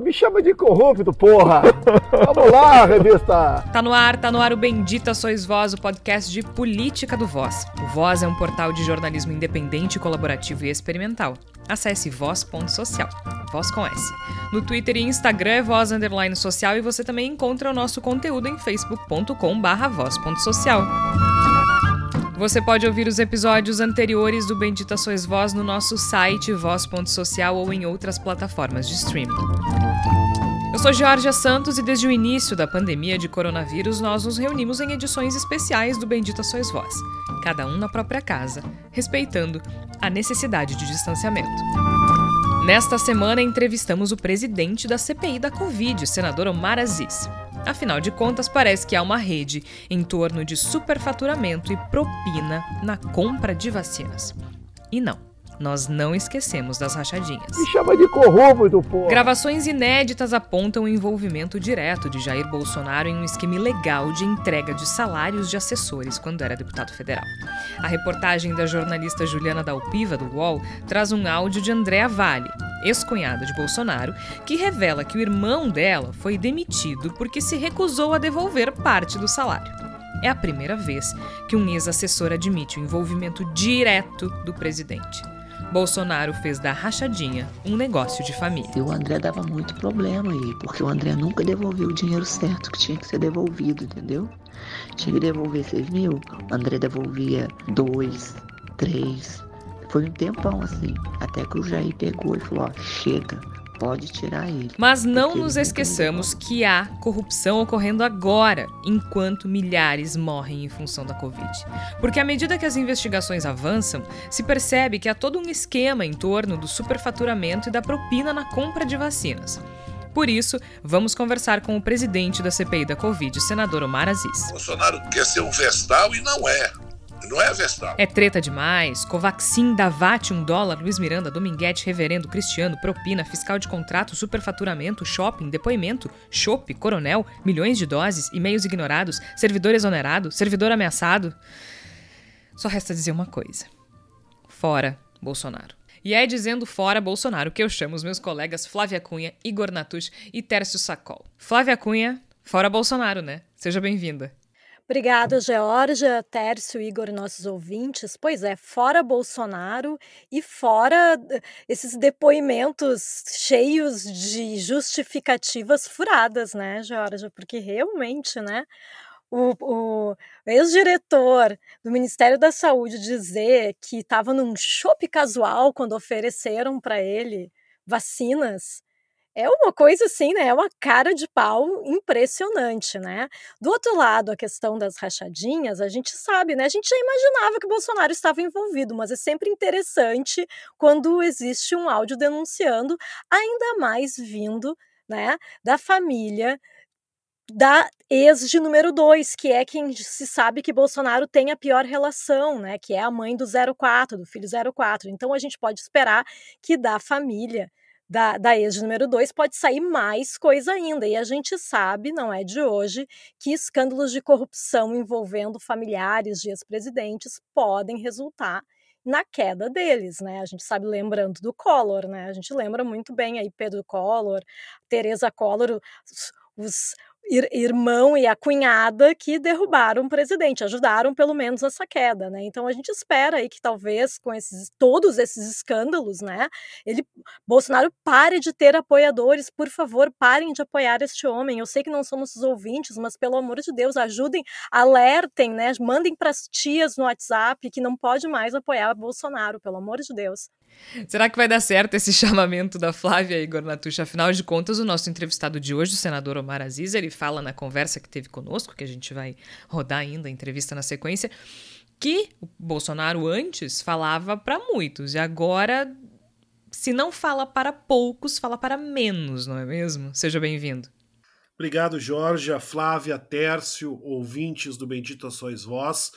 Me chama de corrupto, porra! Vamos lá, revista! Tá no ar, tá no ar o Bendita Sois Voz, o podcast de política do Voz. O Voz é um portal de jornalismo independente, colaborativo e experimental. Acesse voz.social, voz com S. No Twitter e Instagram é voz underline social e você também encontra o nosso conteúdo em facebook.com barra voz.social. Você pode ouvir os episódios anteriores do Bendita Sois Voz no nosso site voz.social ou em outras plataformas de streaming. Eu sou Georgia Santos e desde o início da pandemia de coronavírus nós nos reunimos em edições especiais do Bendita Sois Voz, cada um na própria casa, respeitando a necessidade de distanciamento. Nesta semana entrevistamos o presidente da CPI da Covid, senador Omar Aziz. Afinal de contas, parece que há uma rede em torno de superfaturamento e propina na compra de vacinas. E não. Nós não esquecemos das rachadinhas. Me chama de corrupto, pô. Gravações inéditas apontam o envolvimento direto de Jair Bolsonaro em um esquema ilegal de entrega de salários de assessores quando era deputado federal. A reportagem da jornalista Juliana Dalpiva, do UOL, traz um áudio de Andréa Vale, ex-cunhada de Bolsonaro, que revela que o irmão dela foi demitido porque se recusou a devolver parte do salário. É a primeira vez que um ex-assessor admite o envolvimento direto do presidente. Bolsonaro fez da rachadinha um negócio de família. E o André dava muito problema aí, porque o André nunca devolveu o dinheiro certo que tinha que ser devolvido, entendeu? Tinha que devolver 6 mil, o André devolvia 2, 3. Foi um tempão assim, até que o Jair pegou e falou: ó, chega, pode tirar ele. Mas não nos esqueçamos que há corrupção ocorrendo agora, enquanto milhares morrem em função da Covid. Porque à medida que as investigações avançam, se percebe que há todo um esquema em torno do superfaturamento e da propina na compra de vacinas. Por isso, vamos conversar com o presidente da CPI da Covid, o senador Omar Aziz. Bolsonaro quer ser um vestal e não é. Não é Vestal. É treta demais. Covaxin, Davate, um dólar, Luiz Miranda, Dominguete, Reverendo, Cristiano, propina, fiscal de contrato, superfaturamento, shopping, depoimento, chope, coronel, milhões de doses, e-mails ignorados, servidor exonerado, servidor ameaçado. Só resta dizer uma coisa. Fora Bolsonaro. E é dizendo fora Bolsonaro que eu chamo os meus colegas Flávia Cunha, Igor Natush e Tércio Sacol. Flávia Cunha, fora Bolsonaro, né? Seja bem-vinda. Obrigada, Georgia, Tércio, Igor e nossos ouvintes. Pois é, fora Bolsonaro e fora eh, esses depoimentos cheios de justificativas furadas, né, Georgia? Porque realmente, né, o, o ex-diretor do Ministério da Saúde dizer que estava num shopping casual quando ofereceram para ele vacinas é uma coisa assim, né? É uma cara de pau impressionante, né? Do outro lado, a questão das rachadinhas, a gente sabe, né? A gente já imaginava que o Bolsonaro estava envolvido, mas é sempre interessante quando existe um áudio denunciando, ainda mais vindo, né, da família da ex de número 2, que é quem se sabe que Bolsonaro tem a pior relação, né, que é a mãe do 04, do filho 04. Então a gente pode esperar que da família da, da ex número 2 pode sair mais coisa ainda. E a gente sabe, não é de hoje, que escândalos de corrupção envolvendo familiares de ex-presidentes podem resultar na queda deles, né? A gente sabe lembrando do Collor, né? A gente lembra muito bem aí Pedro Collor, Teresa Collor, os, os irmão e a cunhada que derrubaram o presidente, ajudaram pelo menos essa queda, né? Então a gente espera aí que talvez com esses todos esses escândalos, né, ele Bolsonaro pare de ter apoiadores, por favor, parem de apoiar este homem. Eu sei que não somos os ouvintes, mas pelo amor de Deus, ajudem, alertem, né? Mandem para as tias no WhatsApp que não pode mais apoiar Bolsonaro, pelo amor de Deus. Será que vai dar certo esse chamamento da Flávia Igor Natucha? Afinal de contas, o nosso entrevistado de hoje, o senador Omar Aziz, ele fala na conversa que teve conosco, que a gente vai rodar ainda a entrevista na sequência, que o Bolsonaro antes falava para muitos e agora, se não fala para poucos, fala para menos, não é mesmo? Seja bem-vindo. Obrigado, Jorge, Flávia, Tércio, ouvintes do Bendito Sois Vós.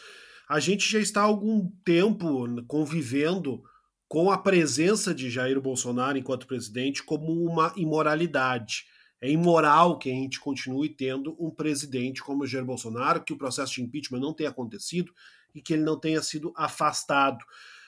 A gente já está há algum tempo convivendo com a presença de Jair Bolsonaro enquanto presidente como uma imoralidade. É imoral que a gente continue tendo um presidente como Jair Bolsonaro, que o processo de impeachment não tenha acontecido e que ele não tenha sido afastado.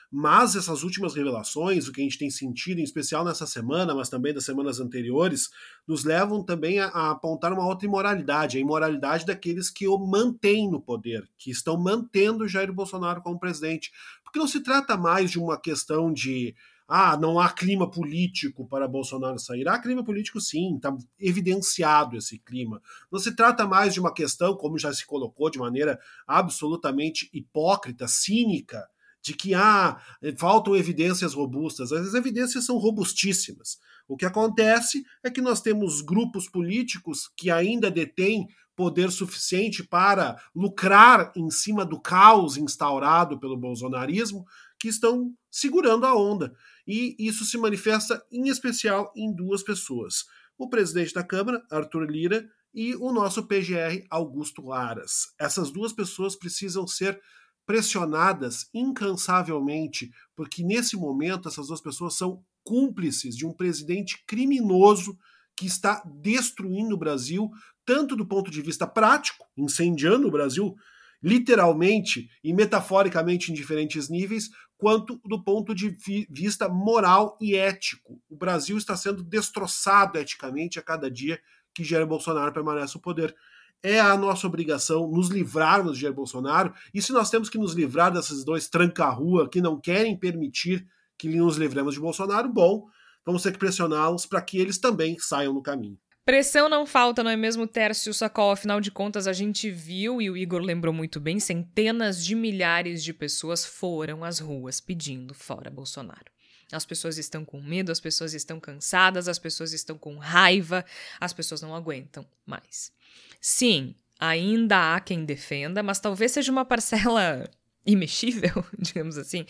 Mas essas últimas revelações, o que a gente tem sentido, em especial nessa semana, mas também das semanas anteriores, nos levam também a, a apontar uma outra imoralidade, a imoralidade daqueles que o mantêm no poder, que estão mantendo Jair Bolsonaro como presidente. Porque não se trata mais de uma questão de ah, não há clima político para Bolsonaro sair. Há clima político sim, está evidenciado esse clima. Não se trata mais de uma questão, como já se colocou de maneira absolutamente hipócrita, cínica, de que ah, faltam evidências robustas. As evidências são robustíssimas. O que acontece é que nós temos grupos políticos que ainda detêm poder suficiente para lucrar em cima do caos instaurado pelo bolsonarismo, que estão segurando a onda. E isso se manifesta em especial em duas pessoas: o presidente da Câmara, Arthur Lira, e o nosso PGR, Augusto Aras. Essas duas pessoas precisam ser pressionadas incansavelmente, porque nesse momento essas duas pessoas são cúmplices de um presidente criminoso que está destruindo o Brasil, tanto do ponto de vista prático, incendiando o Brasil literalmente e metaforicamente em diferentes níveis, quanto do ponto de vista moral e ético. O Brasil está sendo destroçado eticamente a cada dia que Jair Bolsonaro permanece no poder. É a nossa obrigação nos livrarmos de Jair Bolsonaro, e se nós temos que nos livrar desses dois tranca-rua que não querem permitir que nos livremos de Bolsonaro, bom, vamos ter que pressioná-los para que eles também saiam no caminho. Pressão não falta, não é mesmo, Tércio Sacol? Afinal de contas, a gente viu, e o Igor lembrou muito bem, centenas de milhares de pessoas foram às ruas pedindo fora Bolsonaro. As pessoas estão com medo, as pessoas estão cansadas, as pessoas estão com raiva, as pessoas não aguentam mais. Sim, ainda há quem defenda, mas talvez seja uma parcela imexível, digamos assim.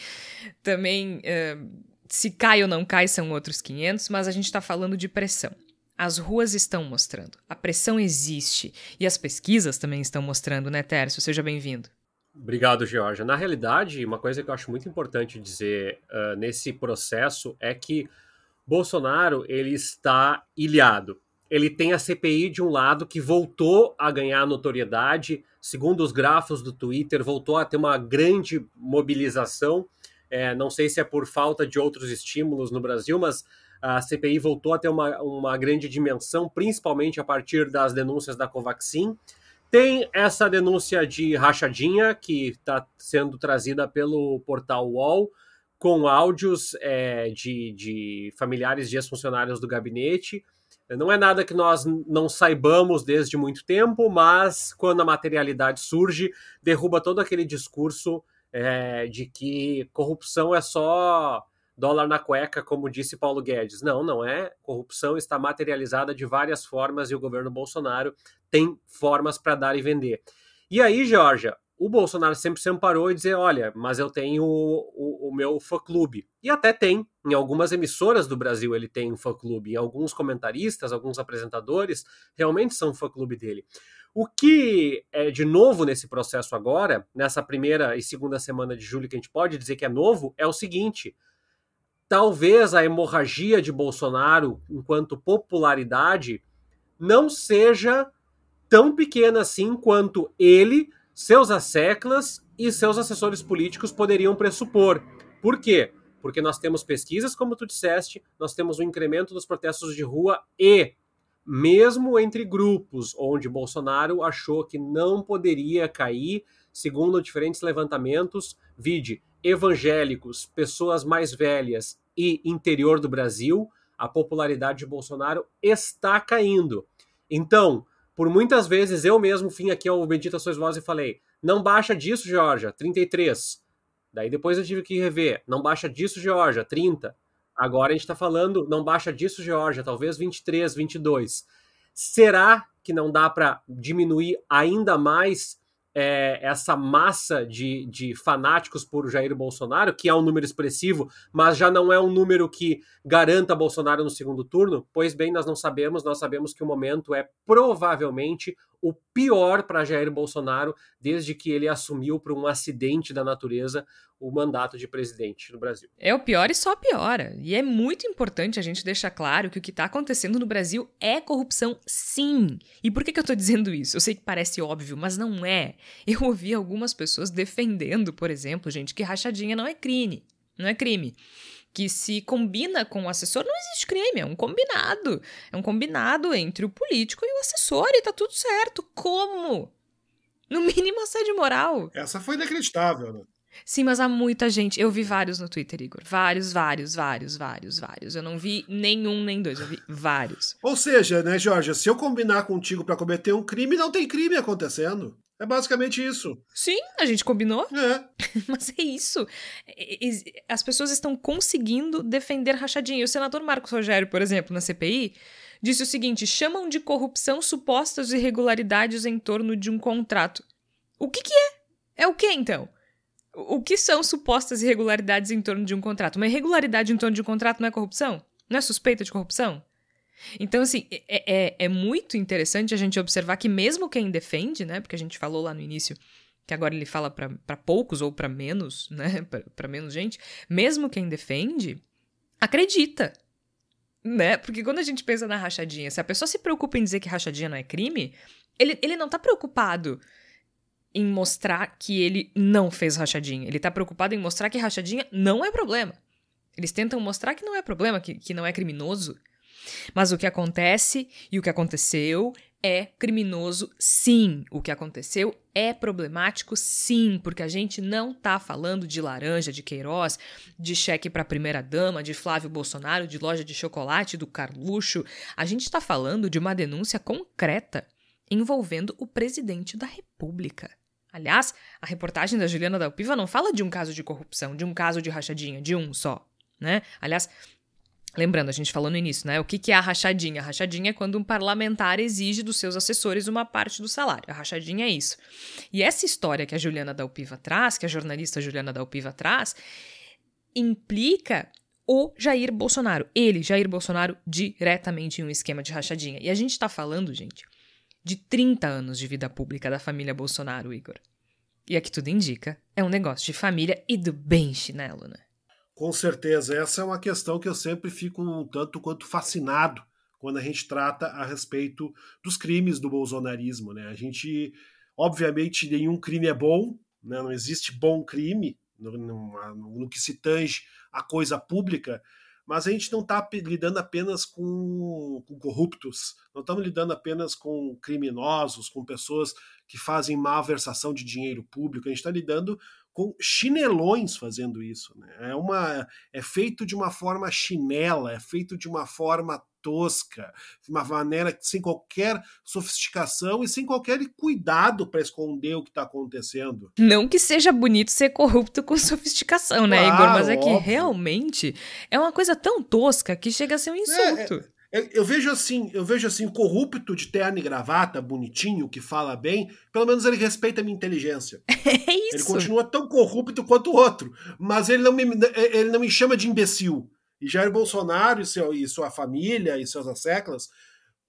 Também, uh, se cai ou não cai, são outros 500, mas a gente está falando de pressão. As ruas estão mostrando, a pressão existe e as pesquisas também estão mostrando, né, Tércio? Seja bem-vindo. Obrigado, Georgia. Na realidade, uma coisa que eu acho muito importante dizer uh, nesse processo é que Bolsonaro ele está ilhado. Ele tem a CPI de um lado que voltou a ganhar notoriedade, segundo os grafos do Twitter, voltou a ter uma grande mobilização. É, não sei se é por falta de outros estímulos no Brasil, mas a CPI voltou a ter uma, uma grande dimensão, principalmente a partir das denúncias da Covaxin. Tem essa denúncia de rachadinha que está sendo trazida pelo portal UOL, com áudios é, de, de familiares de ex-funcionários do gabinete. Não é nada que nós não saibamos desde muito tempo, mas quando a materialidade surge, derruba todo aquele discurso é, de que corrupção é só dólar na cueca, como disse Paulo Guedes. Não, não é. Corrupção está materializada de várias formas e o governo Bolsonaro tem formas para dar e vender. E aí, Georgia, o Bolsonaro sempre se amparou e dizer: olha, mas eu tenho o, o, o meu fã-clube. E até tem. Em algumas emissoras do Brasil ele tem um fã-clube. Em alguns comentaristas, alguns apresentadores realmente são fã-clube dele. O que é de novo nesse processo agora, nessa primeira e segunda semana de julho, que a gente pode dizer que é novo, é o seguinte: talvez a hemorragia de Bolsonaro, enquanto popularidade, não seja tão pequena assim quanto ele, seus asseclas e seus assessores políticos poderiam pressupor. Por quê? Porque nós temos pesquisas, como tu disseste, nós temos um incremento dos protestos de rua e, mesmo entre grupos onde Bolsonaro achou que não poderia cair, segundo diferentes levantamentos, vide evangélicos, pessoas mais velhas e interior do Brasil, a popularidade de Bolsonaro está caindo. Então, por muitas vezes eu mesmo vim aqui ao Bendita Sois Voz e falei: não baixa disso, Georgia, 33. Daí depois eu tive que rever: não baixa disso, Georgia, 30. Agora a gente está falando: não baixa disso, Georgia, talvez 23, 22. Será que não dá para diminuir ainda mais é, essa massa de, de fanáticos por Jair Bolsonaro, que é um número expressivo, mas já não é um número que garanta Bolsonaro no segundo turno? Pois bem, nós não sabemos, nós sabemos que o momento é provavelmente o pior para Jair Bolsonaro desde que ele assumiu por um acidente da natureza o mandato de presidente no Brasil. É o pior e só piora. E é muito importante a gente deixar claro que o que está acontecendo no Brasil é corrupção, sim. E por que, que eu estou dizendo isso? Eu sei que parece óbvio, mas não é. Eu ouvi algumas pessoas defendendo, por exemplo, gente, que rachadinha não é crime. não é crime. Que se combina com o assessor, não existe crime, é um combinado. É um combinado entre o político e o assessor e tá tudo certo. Como? No mínimo assédio moral. Essa foi inacreditável, né? Sim, mas há muita gente. Eu vi vários no Twitter, Igor. Vários, vários, vários, vários, vários. Eu não vi nenhum nem dois, eu vi vários. Ou seja, né, Jorge, se eu combinar contigo para cometer um crime, não tem crime acontecendo. É basicamente isso. Sim, a gente combinou. É. Mas é isso. As pessoas estão conseguindo defender rachadinha. O senador Marcos Rogério, por exemplo, na CPI, disse o seguinte: chamam de corrupção supostas irregularidades em torno de um contrato. O que, que é? É o que então? O que são supostas irregularidades em torno de um contrato? Uma irregularidade em torno de um contrato não é corrupção? Não é suspeita de corrupção? Então, assim, é, é, é muito interessante a gente observar que mesmo quem defende, né? Porque a gente falou lá no início que agora ele fala para poucos ou para menos, né? Para menos gente, mesmo quem defende, acredita. Né? Porque quando a gente pensa na rachadinha, se a pessoa se preocupa em dizer que rachadinha não é crime, ele, ele não tá preocupado em mostrar que ele não fez rachadinha. Ele tá preocupado em mostrar que rachadinha não é problema. Eles tentam mostrar que não é problema, que, que não é criminoso. Mas o que acontece e o que aconteceu é criminoso, sim. O que aconteceu é problemático, sim, porque a gente não tá falando de laranja, de Queiroz, de cheque para primeira dama, de Flávio Bolsonaro, de loja de chocolate, do Carluxo. A gente está falando de uma denúncia concreta envolvendo o presidente da República. Aliás, a reportagem da Juliana Dalpiva não fala de um caso de corrupção, de um caso de rachadinha, de um só, né? Aliás, Lembrando, a gente falou no início, né? O que, é a rachadinha? A rachadinha é quando um parlamentar exige dos seus assessores uma parte do salário. A rachadinha é isso. E essa história que a Juliana Dalpiva traz, que a jornalista Juliana Dalpiva traz, implica o Jair Bolsonaro. Ele, Jair Bolsonaro, diretamente em um esquema de rachadinha. E a gente tá falando, gente, de 30 anos de vida pública da família Bolsonaro, Igor. E aqui tudo indica, é um negócio de família e do bem chinelo, né? Com certeza, essa é uma questão que eu sempre fico um tanto quanto fascinado quando a gente trata a respeito dos crimes do bolsonarismo. Né? A gente, obviamente, nenhum crime é bom, né? não existe bom crime no, no, no que se tange a coisa pública, mas a gente não está lidando apenas com, com, corruptos, não estamos lidando apenas com criminosos, com pessoas que fazem malversação de dinheiro público, a gente está lidando com chinelões fazendo isso. Né? É, uma, é feito de uma forma chinela, é feito de uma forma tosca, de uma maneira sem qualquer sofisticação e sem qualquer cuidado para esconder o que está acontecendo. Não que seja bonito ser corrupto com sofisticação, né, Igor? Mas é que realmente é uma coisa tão tosca que chega a ser um insulto. É, é eu vejo assim, eu vejo assim, corrupto de terno e gravata, bonitinho, que fala bem, pelo menos ele respeita a minha inteligência. É isso. Ele continua tão corrupto quanto o outro, mas ele não me, ele não me chama de imbecil. E Jair Bolsonaro e, seu, e sua família e seus asseclas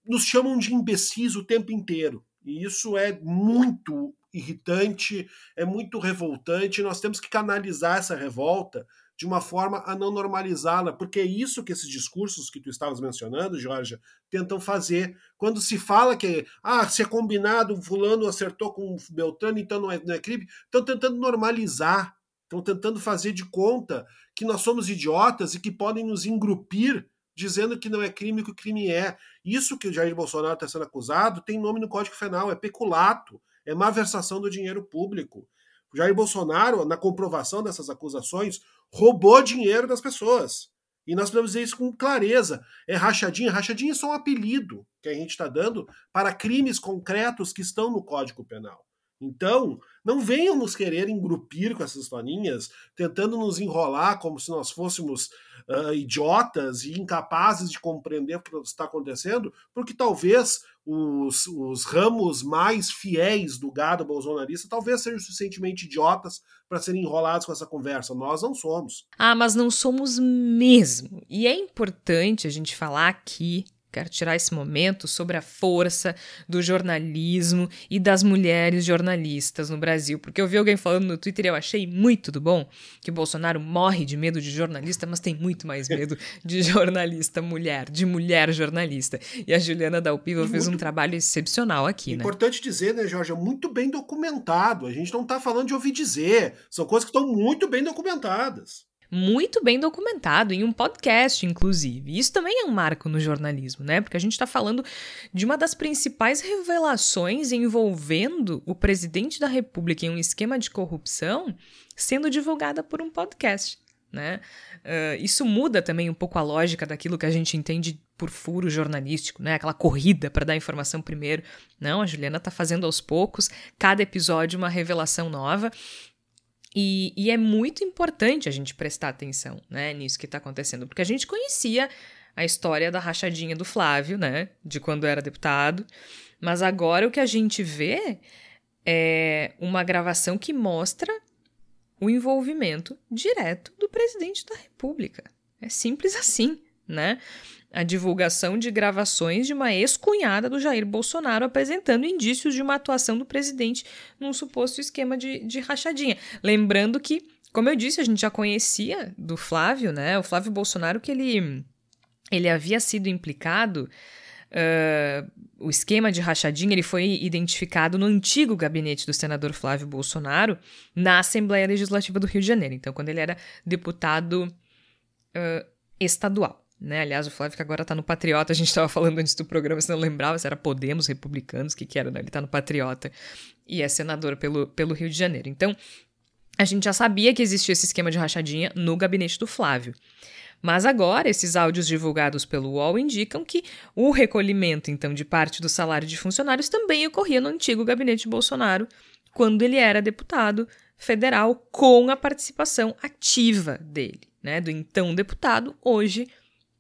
nos chamam de imbecis o tempo inteiro. E isso é muito irritante, é muito revoltante. Nós temos que canalizar essa revolta de uma forma a não normalizá-la, porque é isso que esses discursos que tu estavas mencionando, Jorge, tentam fazer. Quando se fala que, ah, se é combinado, fulano acertou com Beltrano, então não é, não é crime, estão tentando normalizar, estão tentando fazer de conta que nós somos idiotas e que podem nos engrupir dizendo que não é crime que o crime é. Isso que o Jair Bolsonaro está sendo acusado tem nome no Código Penal, é peculato, é malversação do dinheiro público. O Jair Bolsonaro, na comprovação dessas acusações, roubou dinheiro das pessoas. E nós podemos dizer isso com clareza. É rachadinha. Rachadinha é só um apelido que a gente está dando para crimes concretos que estão no Código Penal. Então, não venham nos querer engrupir com essas historinhas, tentando nos enrolar como se nós fôssemos uh, idiotas e incapazes de compreender o que está acontecendo, porque talvez os, os ramos mais fiéis do gado bolsonarista talvez sejam suficientemente idiotas para serem enrolados com essa conversa. Nós não somos. Ah, mas não somos mesmo. E é importante a gente falar aqui Quero tirar esse momento sobre a força do jornalismo e das mulheres jornalistas no Brasil, porque eu vi alguém falando no Twitter e eu achei muito do bom que Bolsonaro morre de medo de jornalista, mas tem muito mais medo de jornalista mulher, de mulher jornalista. E a Juliana Dalpiva fez muito... um trabalho excepcional aqui, né? Importante dizer, né, Jorge, é muito bem documentado. A gente não está falando de ouvir dizer, são coisas que estão muito bem documentadas. Muito bem documentado em um podcast, inclusive. Isso também é um marco no jornalismo, né? Porque a gente está falando de uma das principais revelações envolvendo o presidente da República em um esquema de corrupção sendo divulgada por um podcast. Né? Uh, isso muda também um pouco a lógica daquilo que a gente entende por furo jornalístico, né? Aquela corrida para dar informação primeiro. Não, a Juliana está fazendo aos poucos, cada episódio uma revelação nova. E, e, é muito importante a gente prestar atenção né, nisso que está acontecendo, porque a gente conhecia a história da rachadinha do Flávio, né? De quando era deputado. Mas agora o que a gente vê é uma gravação que mostra o envolvimento direto do presidente da República. É simples assim, né? A divulgação de gravações de uma ex-cunhada do Jair Bolsonaro apresentando indícios de uma atuação do presidente num suposto esquema de, de rachadinha. Lembrando que, como eu disse, a gente já conhecia do Flávio, né? O Flávio Bolsonaro, que ele, ele havia sido implicado Uh, o esquema de rachadinha ele foi identificado no antigo gabinete do senador Flávio Bolsonaro na Assembleia Legislativa do Rio de Janeiro. Então, quando ele era deputado uh, estadual. Né? Aliás, o Flávio que agora está no Patriota, a gente estava falando antes do programa, se não lembrava se era Podemos, Republicanos, o que, que era, né? Ele está no Patriota e é senador pelo, pelo Rio de Janeiro. Então, a gente já sabia que existia esse esquema de rachadinha no gabinete do Flávio. Mas agora, esses áudios divulgados pelo UOL indicam que o recolhimento, então, de parte do salário de funcionários também ocorria no antigo gabinete de Bolsonaro, quando ele era deputado federal, com a participação ativa dele, né, do então deputado, hoje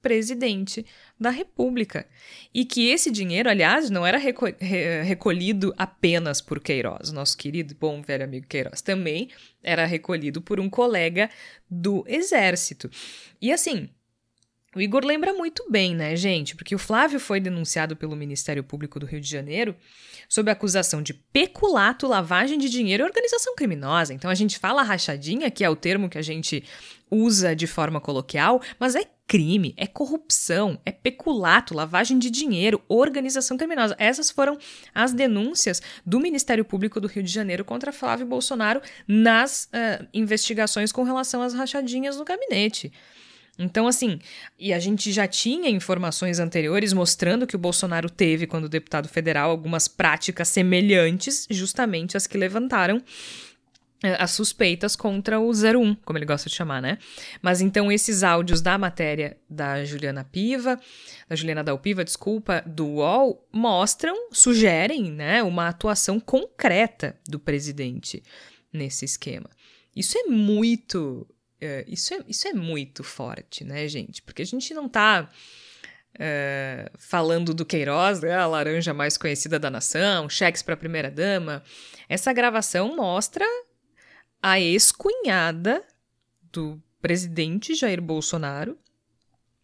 presidente da República. E que esse dinheiro, aliás, não era reco re recolhido apenas por Queiroz, nosso querido bom velho amigo Queiroz, também era recolhido por um colega do Exército. E assim, o Igor lembra muito bem, né, gente? Porque o Flávio foi denunciado pelo Ministério Público do Rio de Janeiro sob acusação de peculato, lavagem de dinheiro e organização criminosa. Então a gente fala rachadinha, que é o termo que a gente usa de forma coloquial, mas é crime, é corrupção, é peculato, lavagem de dinheiro, organização criminosa. Essas foram as denúncias do Ministério Público do Rio de Janeiro contra Flávio Bolsonaro nas uh, investigações com relação às rachadinhas no gabinete. Então, assim, e a gente já tinha informações anteriores mostrando que o Bolsonaro teve, quando deputado federal, algumas práticas semelhantes, justamente as que levantaram as suspeitas contra o 01, como ele gosta de chamar, né? Mas então esses áudios da matéria da Juliana Piva, da Juliana Dalpiva, desculpa, do UOL, mostram, sugerem, né, uma atuação concreta do presidente nesse esquema. Isso é muito é, isso, é, isso é muito forte, né, gente? Porque a gente não tá é, falando do Queiroz, né, a laranja mais conhecida da nação, cheques para a primeira-dama. Essa gravação mostra a ex-cunhada do presidente Jair Bolsonaro,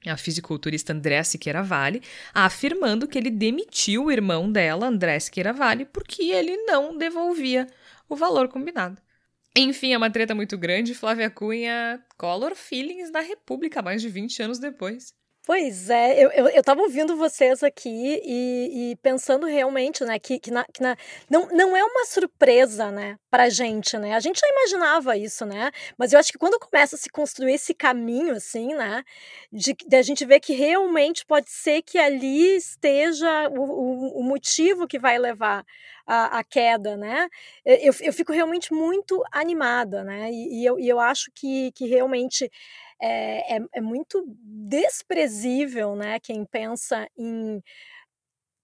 a fisiculturista André Siqueira Vale, afirmando que ele demitiu o irmão dela, André Siqueira Vale, porque ele não devolvia o valor combinado. Enfim, é uma treta muito grande. Flávia Cunha, Color Feelings da República, mais de 20 anos depois. Pois é, eu, eu, eu tava ouvindo vocês aqui e, e pensando realmente, né, que, que, na, que na, não, não é uma surpresa, né, pra gente, né, a gente já imaginava isso, né, mas eu acho que quando começa a se construir esse caminho, assim, né, de, de a gente ver que realmente pode ser que ali esteja o, o, o motivo que vai levar a, a, queda, né? Eu, eu fico realmente muito animada, né? E, e, eu, e eu acho que, que realmente é, é, é muito desprezível, né? Quem pensa em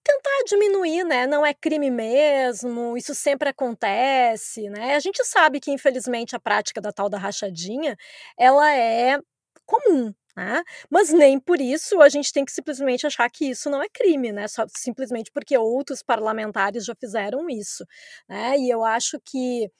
tentar diminuir, né? Não é crime mesmo, isso sempre acontece, né? A gente sabe que, infelizmente, a prática da tal da rachadinha, ela é comum, né? Mas nem por isso a gente tem que simplesmente achar que isso não é crime, né? Só, simplesmente porque outros parlamentares já fizeram isso. Né? E eu acho que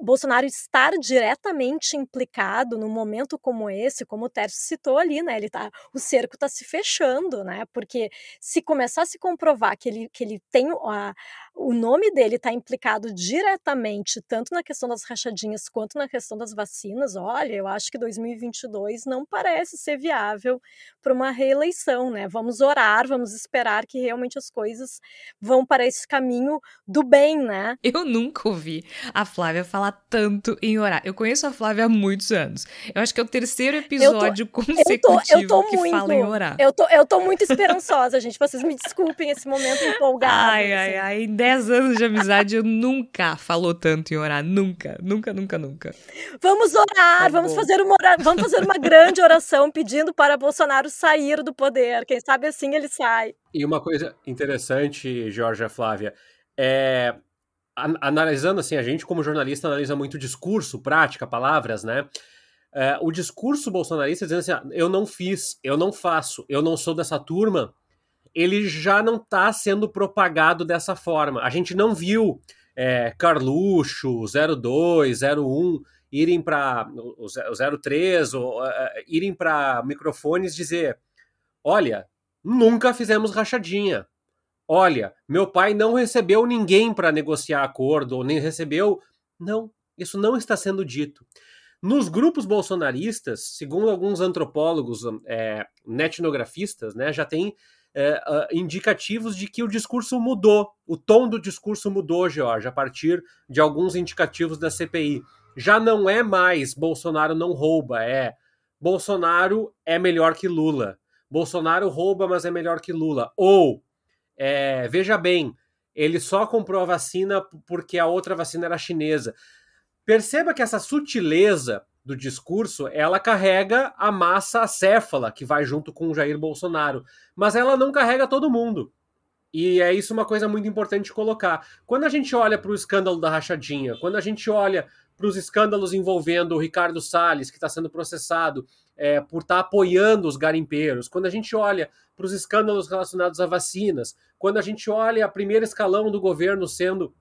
Bolsonaro estar diretamente implicado num momento como esse, como o Tércio citou ali, né? Ele tá, o cerco está se fechando, né? Porque se começar a se comprovar que ele, que ele tem a, o nome dele está implicado diretamente tanto na questão das rachadinhas quanto na questão das vacinas, olha, eu acho que 2022 não parece ser viável para uma reeleição, né? Vamos orar, vamos esperar que realmente as coisas vão para esse caminho do bem, né? Eu nunca ouvi a Flávia falar tanto em orar. Eu conheço a Flávia há muitos anos. Eu acho que é o terceiro episódio tô, consecutivo eu tô, eu tô que muito, fala em orar. Eu tô, eu tô muito esperançosa, gente. Vocês me desculpem esse momento empolgado. Ai, assim. ai, ai. Em 10 anos de amizade, eu nunca falou tanto em orar. Nunca, nunca, nunca, nunca. Vamos orar, tá vamos fazer, uma, vamos fazer uma grande oração pedindo para Bolsonaro sair do poder. Quem sabe assim ele sai. E uma coisa interessante, Georgia Flávia, é analisando assim, a gente como jornalista analisa muito discurso, prática, palavras, né? É, o discurso bolsonarista dizendo assim, ah, eu não fiz, eu não faço, eu não sou dessa turma, ele já não está sendo propagado dessa forma. A gente não viu é, Carluxo, 02, 01 irem para o 03 ou uh, irem para microfones dizer: olha, nunca fizemos rachadinha. Olha, meu pai não recebeu ninguém para negociar acordo, ou nem recebeu. Não, isso não está sendo dito. Nos grupos bolsonaristas, segundo alguns antropólogos é, netnografistas, né, já tem é, uh, indicativos de que o discurso mudou, o tom do discurso mudou, George, a partir de alguns indicativos da CPI. Já não é mais Bolsonaro não rouba, é Bolsonaro é melhor que Lula. Bolsonaro rouba, mas é melhor que Lula. Ou, é, veja bem, ele só comprou a vacina porque a outra vacina era chinesa. Perceba que essa sutileza do discurso, ela carrega a massa acéfala que vai junto com o Jair Bolsonaro, mas ela não carrega todo mundo. E é isso uma coisa muito importante colocar. Quando a gente olha para o escândalo da rachadinha, quando a gente olha para os escândalos envolvendo o Ricardo Salles, que está sendo processado é, por estar tá apoiando os garimpeiros, quando a gente olha para os escândalos relacionados a vacinas, quando a gente olha a primeiro escalão do governo sendo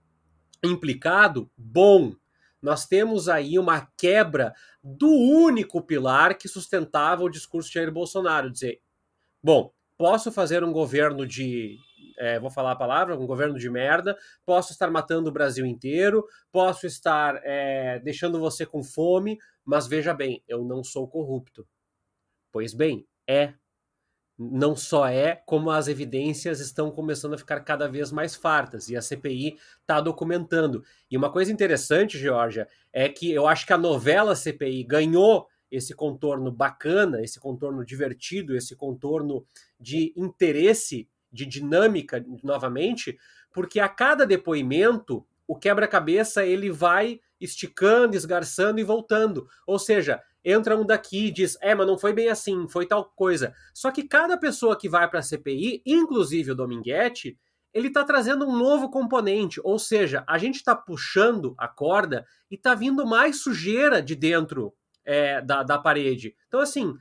implicado, bom, nós temos aí uma quebra do único pilar que sustentava o discurso de Jair Bolsonaro, dizer, bom, posso fazer um governo de, é, vou falar a palavra, um governo de merda, posso estar matando o Brasil inteiro, posso estar é, deixando você com fome, mas veja bem, eu não sou corrupto. Pois bem, é não só é, como as evidências estão começando a ficar cada vez mais fartas e a CPI está documentando. E uma coisa interessante, Georgia, é que eu acho que a novela CPI ganhou esse contorno bacana, esse contorno divertido, esse contorno de interesse, de dinâmica novamente, porque a cada depoimento o quebra-cabeça ele vai esticando, esgarçando e voltando. Ou seja, entra um daqui e diz: é, mas não foi bem assim, foi tal coisa. Só que cada pessoa que vai para a CPI, inclusive o Dominguete, ele está trazendo um novo componente, ou seja, a gente está puxando a corda e está vindo mais sujeira de dentro é, da, da parede. Então, assim,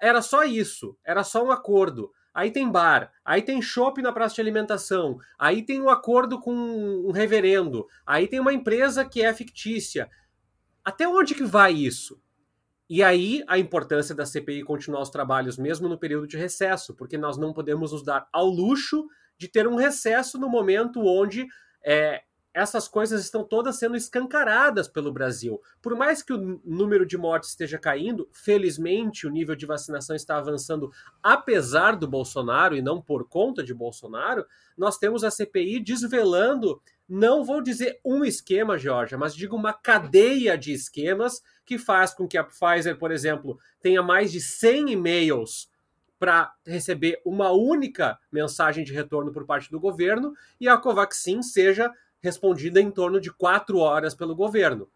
era só isso, era só um acordo. Aí tem bar, aí tem shopping na praça de alimentação, aí tem um acordo com um reverendo, aí tem uma empresa que é fictícia. Até onde que vai isso? E aí a importância da CPI continuar os trabalhos mesmo no período de recesso, porque nós não podemos nos dar ao luxo de ter um recesso no momento onde é, essas coisas estão todas sendo escancaradas pelo Brasil. Por mais que o número de mortes esteja caindo, felizmente o nível de vacinação está avançando apesar do Bolsonaro e não por conta de Bolsonaro, nós temos a CPI desvelando, não vou dizer um esquema, Georgia, mas digo uma cadeia de esquemas que faz com que a Pfizer, por exemplo, tenha mais de 100 e-mails para receber uma única mensagem de retorno por parte do governo e a Covaxin seja respondida em torno de quatro horas pelo governo.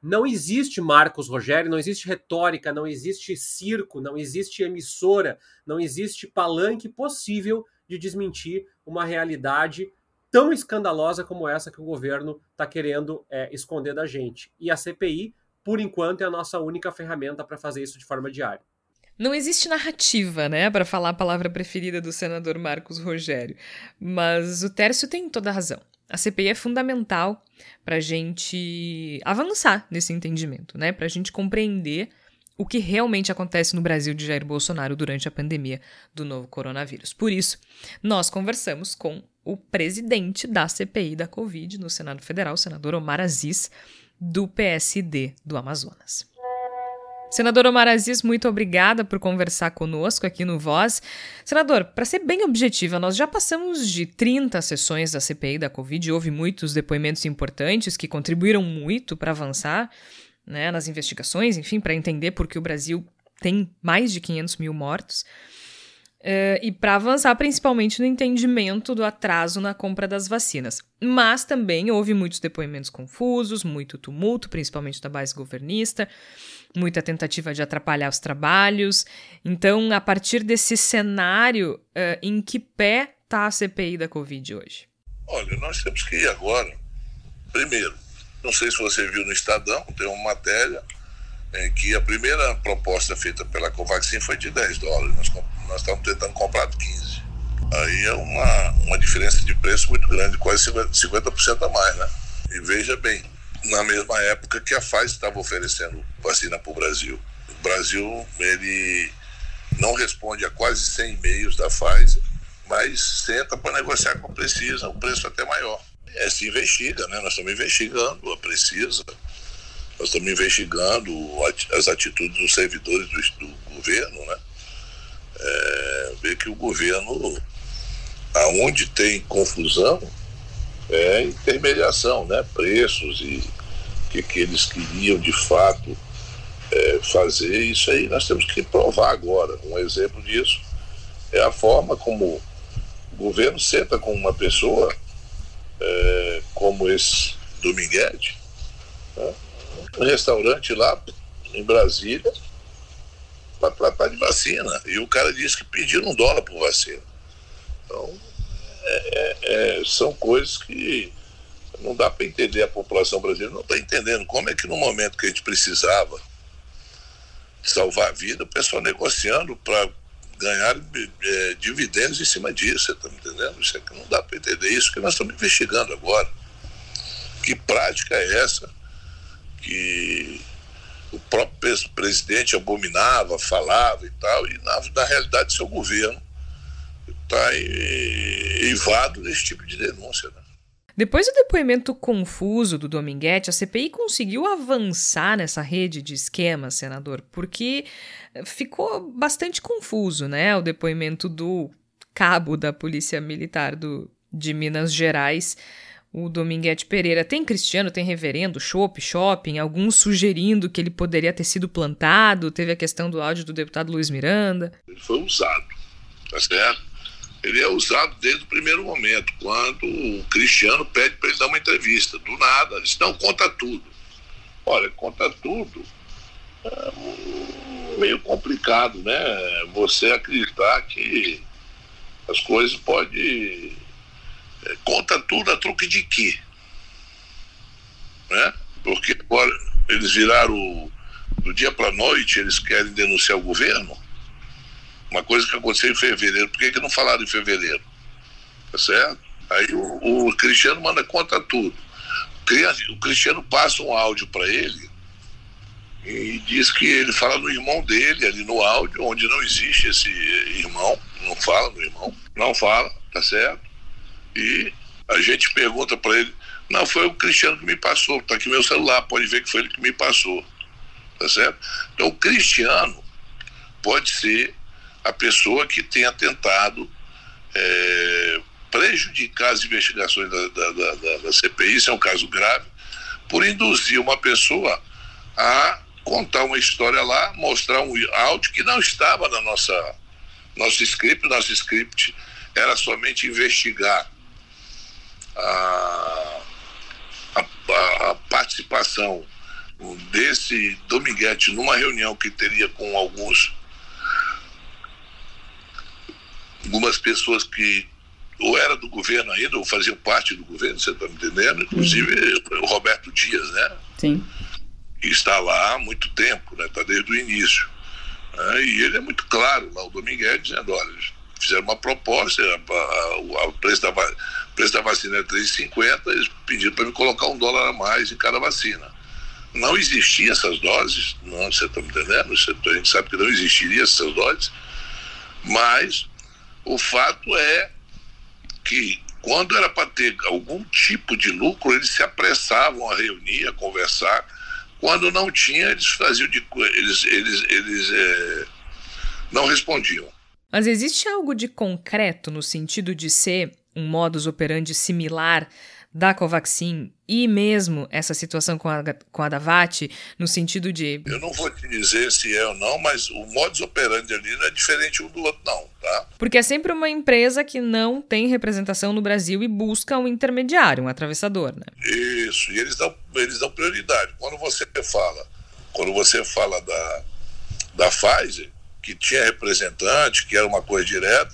Não existe Marcos Rogério, não existe retórica, não existe circo, não existe emissora, não existe palanque possível de desmentir uma realidade tão escandalosa como essa que o governo está querendo é, esconder da gente. E a CPI por enquanto, é a nossa única ferramenta para fazer isso de forma diária. Não existe narrativa, né, para falar a palavra preferida do senador Marcos Rogério, mas o Tércio tem toda a razão. A CPI é fundamental para a gente avançar nesse entendimento, né, para a gente compreender o que realmente acontece no Brasil de Jair Bolsonaro durante a pandemia do novo coronavírus. Por isso, nós conversamos com o presidente da CPI da Covid no Senado Federal, o senador Omar Aziz, do PSD do Amazonas. Senador Omar Aziz, muito obrigada por conversar conosco aqui no Voz. Senador, para ser bem objetiva, nós já passamos de 30 sessões da CPI da Covid, houve muitos depoimentos importantes que contribuíram muito para avançar né, nas investigações, enfim, para entender por que o Brasil tem mais de 500 mil mortos. Uh, e para avançar principalmente no entendimento do atraso na compra das vacinas. Mas também houve muitos depoimentos confusos, muito tumulto, principalmente da base governista, muita tentativa de atrapalhar os trabalhos. Então, a partir desse cenário, uh, em que pé está a CPI da Covid hoje? Olha, nós temos que ir agora. Primeiro, não sei se você viu no Estadão, tem uma matéria que a primeira proposta feita pela Covaxin foi de 10 dólares. Nós nós estamos tentando comprar 15. Aí é uma, uma diferença de preço muito grande, quase 50% a mais, né? E veja bem, na mesma época que a Pfizer estava oferecendo vacina para o Brasil. O Brasil, ele não responde a quase 100 e-mails da Pfizer, mas senta para negociar com a Precisa, o preço até maior. É, se investiga, né? Nós estamos investigando a Precisa, nós estamos investigando as atitudes dos servidores do, do governo, né? Ver que o governo, aonde tem confusão, é intermediação, né? preços e o que, que eles queriam de fato é, fazer. Isso aí nós temos que provar agora. Um exemplo disso é a forma como o governo senta com uma pessoa é, como esse Dominguete, né? um restaurante lá em Brasília, para tratar de vacina. E o cara disse que pediram um dólar por vacina. Então, é, é, é são coisas que não dá para entender. A população brasileira não está entendendo como é que no momento que a gente precisava salvar a vida, o pessoal negociando para ganhar é, dividendos em cima disso, você está me entendendo? Isso é que não dá para entender isso que nós estamos investigando agora. Que prática é essa que o próprio presidente abominava, falava e tal, e na, na realidade seu governo está eivado desse tipo de denúncia. Né? Depois do depoimento confuso do Dominguete, a CPI conseguiu avançar nessa rede de esquemas, senador, porque ficou bastante confuso, né? O depoimento do cabo da Polícia Militar do, de Minas Gerais, o Dominguete Pereira. Tem cristiano, tem reverendo, shop, shopping, alguns sugerindo que ele poderia ter sido plantado. Teve a questão do áudio do deputado Luiz Miranda. Ele foi usado, tá certo? Ele é usado desde o primeiro momento, quando o cristiano pede para ele dar uma entrevista. Do nada, ele disse, não, conta tudo. Olha, conta tudo. É meio complicado, né? Você acreditar que as coisas podem conta tudo a truque de quê? Né? Porque agora eles viraram do dia para noite, eles querem denunciar o governo. Uma coisa que aconteceu em fevereiro, por que, que não falaram em fevereiro? Tá certo? Aí o, o Cristiano manda conta tudo. O Cristiano passa um áudio para ele e diz que ele fala no irmão dele, ali no áudio, onde não existe esse irmão, não fala no irmão, não fala, tá certo? E a gente pergunta para ele, não, foi o Cristiano que me passou, está aqui meu celular, pode ver que foi ele que me passou. Tá certo? Então o Cristiano pode ser a pessoa que tenha tentado é, prejudicar as investigações da, da, da, da CPI, isso é um caso grave, por induzir uma pessoa a contar uma história lá, mostrar um áudio que não estava na nossa nosso script, nosso script era somente investigar a, a, a participação desse Dominguete numa reunião que teria com alguns algumas pessoas que ou era do governo ainda, ou faziam parte do governo, você está me entendendo? Inclusive uhum. o Roberto Dias, né? Sim. Que está lá há muito tempo, né? Está desde o início. Né? E ele é muito claro lá, o Dominguete, dizendo, olha, fizeram uma proposta, o preço da, preço da vacina é 3,50, eles pediram para me colocar um dólar a mais em cada vacina. Não existiam essas doses, não, você está me entendendo? a gente sabe que não existiria essas doses, mas o fato é que quando era para ter algum tipo de lucro, eles se apressavam a reunir, a conversar Quando não tinha, eles faziam de eles eles eles é, não respondiam. Mas existe algo de concreto no sentido de ser um modus operandi similar da Covaxin e mesmo essa situação com a, com a Davat, no sentido de. Eu não vou te dizer se é ou não, mas o modus operandi ali não é diferente um do outro, não, tá? Porque é sempre uma empresa que não tem representação no Brasil e busca um intermediário, um atravessador, né? Isso, e eles dão, eles dão prioridade. Quando você fala, quando você fala da, da Pfizer, que tinha representante, que era uma coisa direta,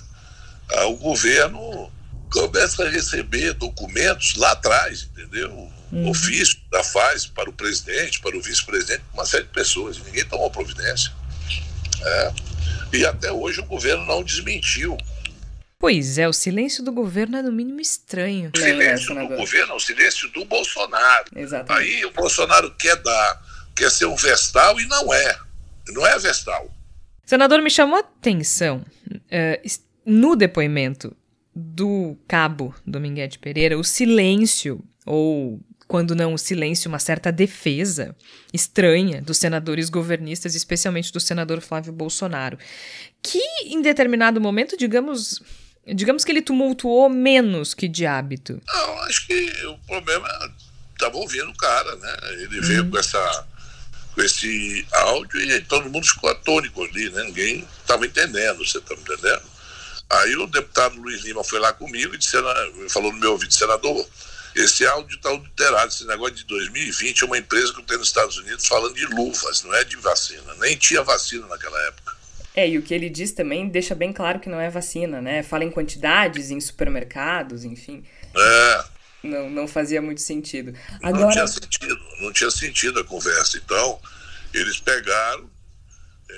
ah, o governo começa a receber documentos lá atrás, entendeu? Uhum. Ofício da FAS para o presidente, para o vice-presidente, uma série de pessoas, e ninguém tomou providência. É. E até hoje o governo não desmentiu. Pois é, o silêncio do governo é no mínimo estranho. O silêncio é, do governo é o silêncio do Bolsonaro. Exatamente. Aí o Bolsonaro quer dar, quer ser um vestal e não é. Não é vestal. Senador, me chamou a atenção uh, no depoimento do cabo Dominguete Pereira, o silêncio, ou quando não o silêncio, uma certa defesa estranha dos senadores governistas, especialmente do senador Flávio Bolsonaro, que em determinado momento, digamos, digamos que ele tumultuou menos que de hábito. Não, acho que o problema estava ouvindo o cara, né? Ele uhum. veio com essa com esse áudio e todo mundo ficou atônico ali, né? Ninguém estava entendendo, você está me entendendo? Aí o deputado Luiz Lima foi lá comigo e disse, falou no meu ouvido, senador, esse áudio está adulterado, esse negócio de 2020 é uma empresa que tem nos Estados Unidos falando de luvas, não é de vacina. Nem tinha vacina naquela época. É, e o que ele diz também deixa bem claro que não é vacina, né? Fala em quantidades, em supermercados, enfim. É. Não, não fazia muito sentido. Agora... Não tinha sentido, não tinha sentido a conversa. Então, eles pegaram,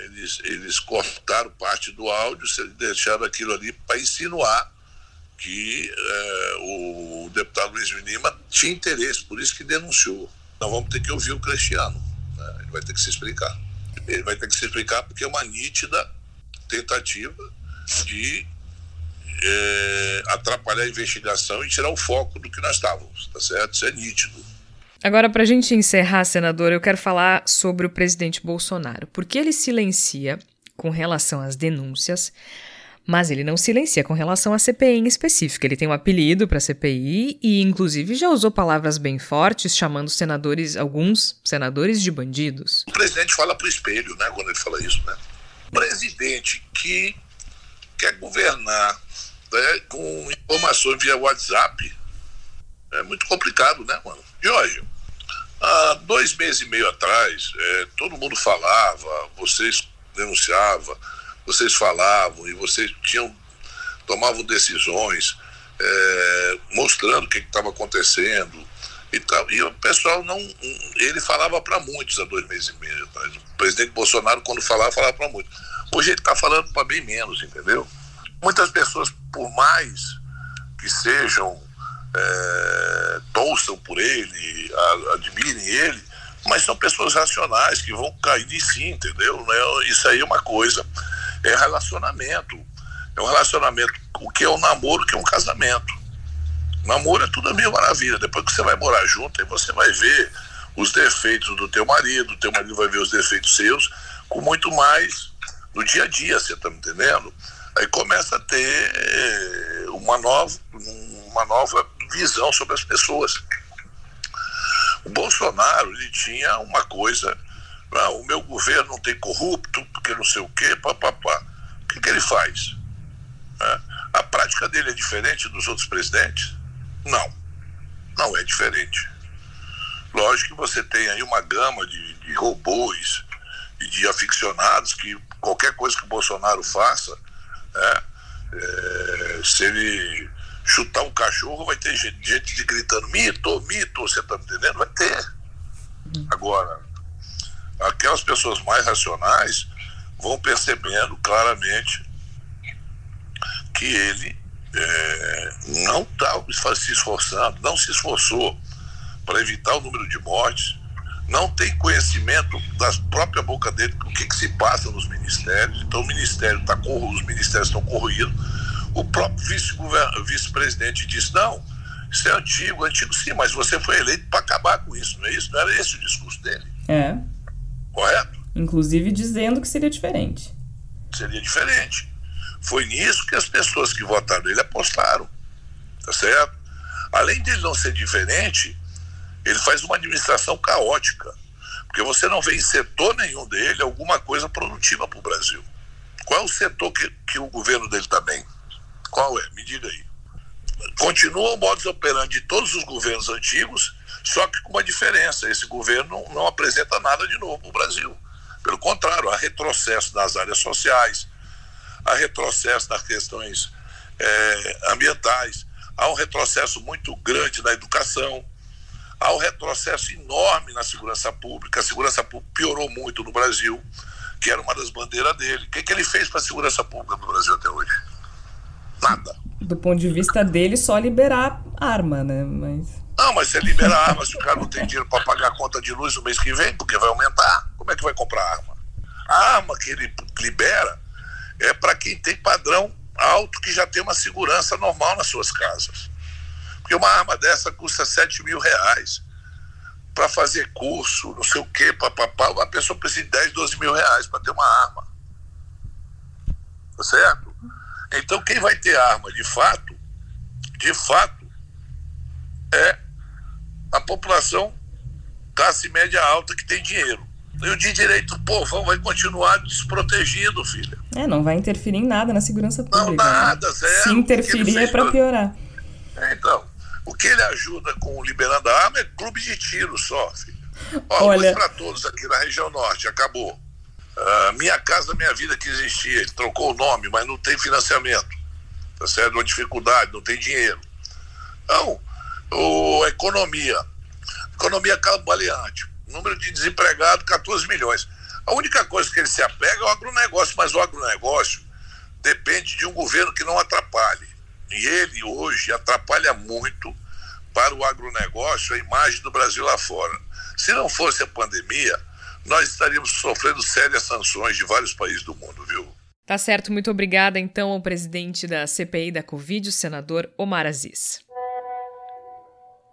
eles, eles cortaram parte do áudio, deixaram aquilo ali para insinuar que é, o deputado Luiz Lima tinha interesse, por isso que denunciou. Nós vamos ter que ouvir o Cristiano, né? ele vai ter que se explicar. Ele vai ter que se explicar porque é uma nítida tentativa de é, atrapalhar a investigação e tirar o foco do que nós estávamos, tá certo? Isso é nítido. Agora, para a gente encerrar, senador, eu quero falar sobre o presidente Bolsonaro. Porque ele silencia com relação às denúncias, mas ele não silencia com relação à CPI em específico. Ele tem um apelido para a CPI e, inclusive, já usou palavras bem fortes, chamando senadores, alguns senadores de bandidos. O presidente fala para o espelho, né, quando ele fala isso, né? Presidente que quer governar né, com informações via WhatsApp é muito complicado, né, mano? E hoje, Há dois meses e meio atrás, é, todo mundo falava, vocês denunciavam, vocês falavam e vocês tinham tomavam decisões é, mostrando o que estava acontecendo e tal. E o pessoal não. Ele falava para muitos há dois meses e meio atrás. O presidente Bolsonaro, quando falava, falava para muitos. Hoje ele está falando para bem menos, entendeu? Muitas pessoas, por mais que sejam é, torçam por ele, admirem ele, mas são pessoas racionais que vão cair de si, entendeu? Né? Isso aí é uma coisa, é relacionamento. É um relacionamento, o que é um namoro, o que é um casamento. Namoro é tudo a mil maravilha. Depois que você vai morar junto, aí você vai ver os defeitos do teu marido, o teu marido vai ver os defeitos seus, com muito mais no dia a dia, você tá me entendendo? Aí começa a ter uma nova, uma nova visão sobre as pessoas. O Bolsonaro ele tinha uma coisa, ah, o meu governo não tem corrupto, porque não sei o quê, papapá. O que, que ele faz? É, a prática dele é diferente dos outros presidentes? Não, não é diferente. Lógico que você tem aí uma gama de, de robôs e de aficionados que qualquer coisa que o Bolsonaro faça, é, é, se ele chutar um cachorro, vai ter gente, gente gritando mito, mito, você tá me entendendo? Vai ter. Agora, aquelas pessoas mais racionais vão percebendo claramente que ele é, não está se esforçando, não se esforçou para evitar o número de mortes, não tem conhecimento da própria boca dele o que, que se passa nos ministérios. Então o ministério está os ministérios estão corroídos o próprio vice-presidente disse: não, isso é antigo, antigo sim, mas você foi eleito para acabar com isso, não é isso? Não era esse o discurso dele. É. Correto? Inclusive dizendo que seria diferente. Seria diferente. Foi nisso que as pessoas que votaram nele apostaram. Tá certo? Além de ele não ser diferente, ele faz uma administração caótica. Porque você não vê em setor nenhum dele alguma coisa produtiva para o Brasil. Qual é o setor que, que o governo dele está bem? Qual é? Me diga aí. Continua o modus operandi de todos os governos antigos, só que com uma diferença: esse governo não apresenta nada de novo para o Brasil. Pelo contrário, há retrocesso nas áreas sociais, há retrocesso nas questões é, ambientais, há um retrocesso muito grande na educação, há um retrocesso enorme na segurança pública. A segurança pública piorou muito no Brasil, que era uma das bandeiras dele. O que, que ele fez para a segurança pública no Brasil até hoje? Nada. Do ponto de vista dele, só liberar arma, né? Mas. Não, mas você libera arma se o cara não tem dinheiro para pagar a conta de luz no mês que vem, porque vai aumentar. Como é que vai comprar arma? A arma que ele libera é para quem tem padrão alto que já tem uma segurança normal nas suas casas. Porque uma arma dessa custa 7 mil reais. Para fazer curso, não sei o quê, papapá, a pessoa precisa de 10, 12 mil reais para ter uma arma. Tá certo? Então quem vai ter arma de fato, de fato, é a população classe média alta que tem dinheiro. E o de direito, povão vai continuar desprotegido, filha. É, não vai interferir em nada na segurança pública. Não, nada, né? zero. Se interferir é para piorar. É, então, o que ele ajuda com liberando a arma é clube de tiro só, filha. Ó, Olha... para todos aqui na região norte, acabou. Uh, minha Casa Minha Vida que existia, ele trocou o nome, mas não tem financiamento. Tá certo? Uma dificuldade, não tem dinheiro. Então, o, a economia. Economia cambaleante. Número de desempregados, 14 milhões. A única coisa que ele se apega é o agronegócio, mas o agronegócio depende de um governo que não atrapalhe. E ele hoje atrapalha muito para o agronegócio a imagem do Brasil lá fora. Se não fosse a pandemia, nós estaríamos sofrendo sérias sanções de vários países do mundo, viu? Tá certo, muito obrigada então ao presidente da CPI da Covid, o senador Omar Aziz.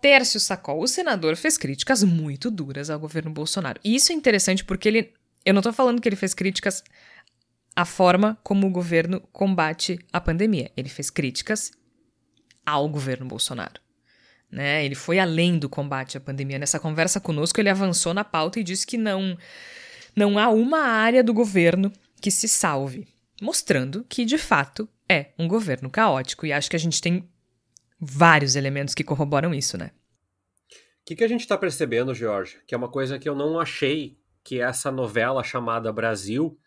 Tércio Sacol, o senador, fez críticas muito duras ao governo Bolsonaro. E isso é interessante porque ele. Eu não tô falando que ele fez críticas à forma como o governo combate a pandemia. Ele fez críticas ao governo Bolsonaro. Né? Ele foi além do combate à pandemia. Nessa conversa conosco, ele avançou na pauta e disse que não, não há uma área do governo que se salve, mostrando que, de fato, é um governo caótico. E acho que a gente tem vários elementos que corroboram isso, né? O que, que a gente está percebendo, Jorge? Que é uma coisa que eu não achei que essa novela chamada Brasil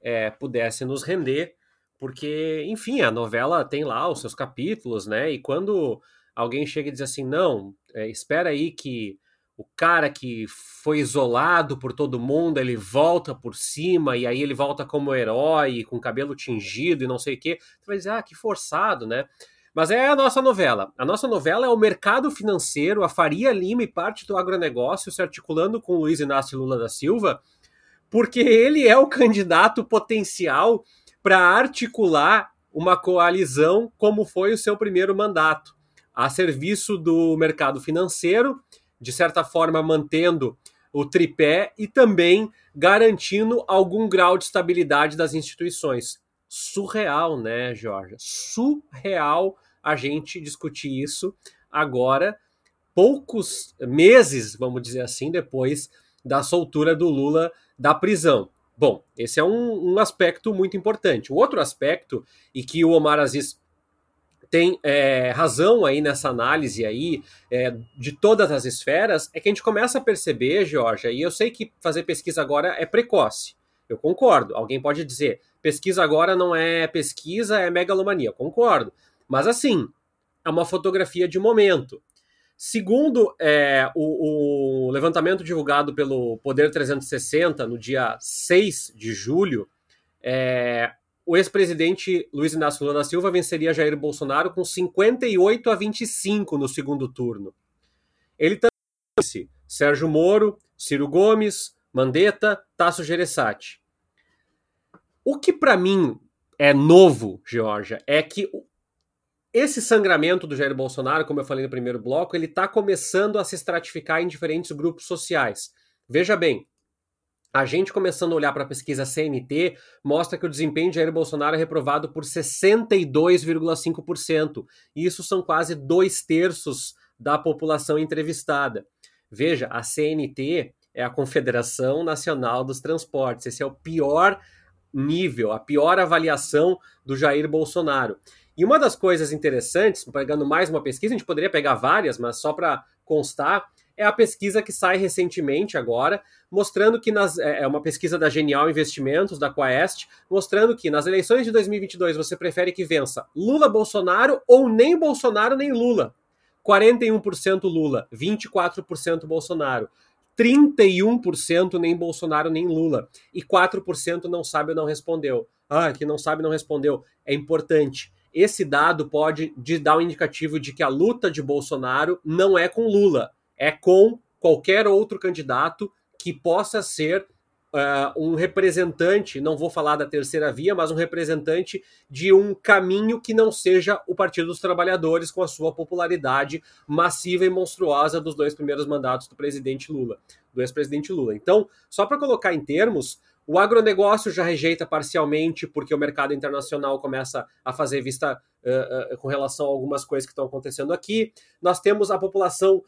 é, pudesse nos render, porque, enfim, a novela tem lá os seus capítulos, né? E quando alguém chega e diz assim, não, é, espera aí que o cara que foi isolado por todo mundo, ele volta por cima, e aí ele volta como herói, com cabelo tingido e não sei o quê. Você vai dizer, ah, que forçado, né? Mas é a nossa novela. A nossa novela é o mercado financeiro, a Faria Lima e parte do agronegócio se articulando com Luiz Inácio Lula da Silva, porque ele é o candidato potencial para articular uma coalizão como foi o seu primeiro mandato, a serviço do mercado financeiro, de certa forma mantendo o tripé e também garantindo algum grau de estabilidade das instituições surreal, né, Jorge? Surreal a gente discutir isso agora, poucos meses, vamos dizer assim, depois da soltura do Lula da prisão. Bom, esse é um, um aspecto muito importante. O outro aspecto, e que o Omar Aziz tem é, razão aí nessa análise aí é, de todas as esferas, é que a gente começa a perceber, Jorge, e eu sei que fazer pesquisa agora é precoce, eu concordo. Alguém pode dizer, pesquisa agora não é pesquisa, é megalomania. Concordo. Mas assim, é uma fotografia de momento. Segundo é, o, o, levantamento divulgado pelo Poder 360 no dia 6 de julho, é, o ex-presidente Luiz Inácio Lula da Silva venceria Jair Bolsonaro com 58 a 25 no segundo turno. Ele também disse Sérgio Moro, Ciro Gomes, Mandetta, Tasso Gereissati. O que para mim é novo, Georgia, é que esse sangramento do Jair Bolsonaro, como eu falei no primeiro bloco, ele está começando a se estratificar em diferentes grupos sociais. Veja bem, a gente começando a olhar para a pesquisa CNT mostra que o desempenho de Jair Bolsonaro é reprovado por 62,5%. Isso são quase dois terços da população entrevistada. Veja, a CNT é a Confederação Nacional dos Transportes. Esse é o pior nível, a pior avaliação do Jair Bolsonaro. E uma das coisas interessantes, pegando mais uma pesquisa, a gente poderia pegar várias, mas só para constar, é a pesquisa que sai recentemente agora, mostrando que nas, é, é uma pesquisa da Genial Investimentos, da Quaest, mostrando que nas eleições de 2022 você prefere que vença Lula Bolsonaro ou nem Bolsonaro nem Lula. 41% Lula, 24% Bolsonaro. 31% nem Bolsonaro nem Lula. E 4% não sabe ou não respondeu. Ah, que não sabe não respondeu. É importante. Esse dado pode dar um indicativo de que a luta de Bolsonaro não é com Lula, é com qualquer outro candidato que possa ser uh, um representante, não vou falar da terceira via, mas um representante de um caminho que não seja o Partido dos Trabalhadores com a sua popularidade massiva e monstruosa dos dois primeiros mandatos do presidente Lula, do ex-presidente Lula. Então, só para colocar em termos, o agronegócio já rejeita parcialmente porque o mercado internacional começa a fazer vista uh, uh, com relação a algumas coisas que estão acontecendo aqui. Nós temos a população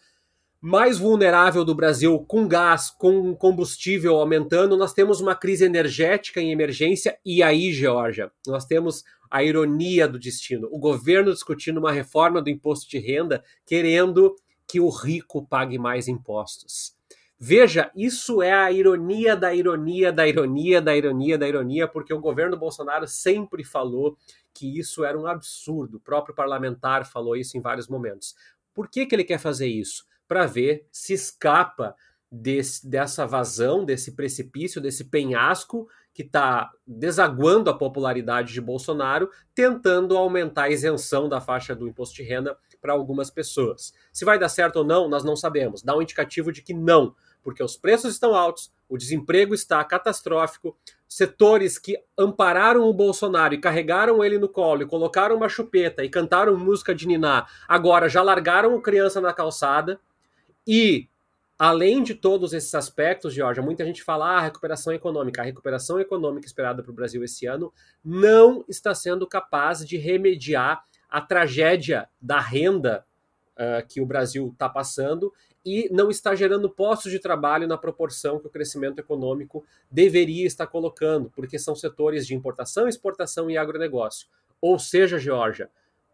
mais vulnerável do Brasil com gás, com combustível aumentando, nós temos uma crise energética em emergência e aí, Georgia, nós temos a ironia do destino. O governo discutindo uma reforma do imposto de renda, querendo que o rico pague mais impostos. Veja, isso é a ironia da ironia da ironia da ironia da ironia, porque o governo Bolsonaro sempre falou que isso era um absurdo. O próprio parlamentar falou isso em vários momentos. Por que, que ele quer fazer isso? Para ver se escapa desse, dessa vazão, desse precipício, desse penhasco que está desaguando a popularidade de Bolsonaro, tentando aumentar a isenção da faixa do imposto de renda para algumas pessoas. Se vai dar certo ou não, nós não sabemos. Dá um indicativo de que não, porque os preços estão altos, o desemprego está catastrófico, setores que ampararam o Bolsonaro e carregaram ele no colo e colocaram uma chupeta e cantaram música de niná, agora já largaram o criança na calçada e, além de todos esses aspectos, Georgia, muita gente fala ah, recuperação econômica. A recuperação econômica esperada para o Brasil esse ano não está sendo capaz de remediar a tragédia da renda uh, que o Brasil está passando e não está gerando postos de trabalho na proporção que o crescimento econômico deveria estar colocando, porque são setores de importação, exportação e agronegócio. Ou seja, Georgia,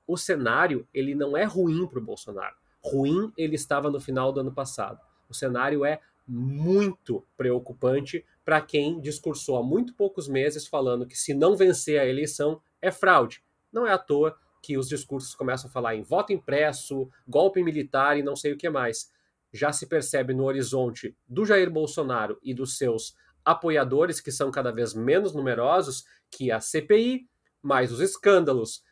o cenário ele não é ruim para o Bolsonaro ruim ele estava no final do ano passado. O cenário é muito preocupante para quem discursou há muito poucos meses falando que se não vencer a eleição é fraude. Não é à toa que os discursos começam a falar em voto impresso, golpe militar e não sei o que mais. Já se percebe no horizonte do Jair Bolsonaro e dos seus apoiadores, que são cada vez menos numerosos, que a CPI, mais os escândalos